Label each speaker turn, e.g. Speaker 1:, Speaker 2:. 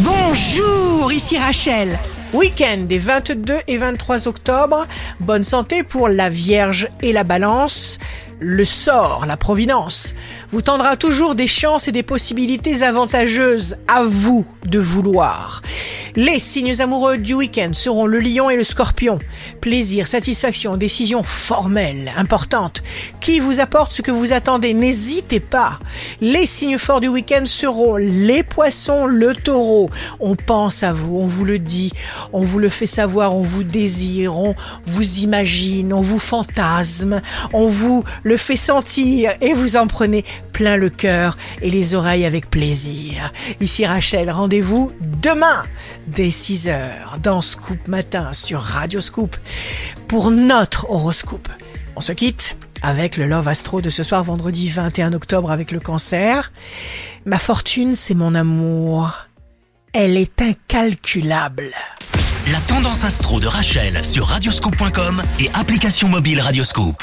Speaker 1: Bonjour, ici Rachel. Week-end des 22 et 23 octobre. Bonne santé pour la Vierge et la Balance. Le sort, la providence, vous tendra toujours des chances et des possibilités avantageuses. À vous de vouloir. Les signes amoureux du week-end seront le lion et le scorpion. Plaisir, satisfaction, décision formelle, importante, qui vous apporte ce que vous attendez. N'hésitez pas. Les signes forts du week-end seront les poissons, le taureau. On pense à vous, on vous le dit, on vous le fait savoir, on vous désire, on vous imagine, on vous fantasme, on vous le fait sentir et vous en prenez plein le cœur et les oreilles avec plaisir. Ici Rachel, rendez-vous demain dès 6 heures dans Scoop Matin sur Radio Scoop pour notre horoscope. On se quitte avec le Love Astro de ce soir vendredi 21 octobre avec le cancer. Ma fortune, c'est mon amour. Elle est incalculable.
Speaker 2: La tendance astro de Rachel sur radioscope.com et application mobile Radioscope.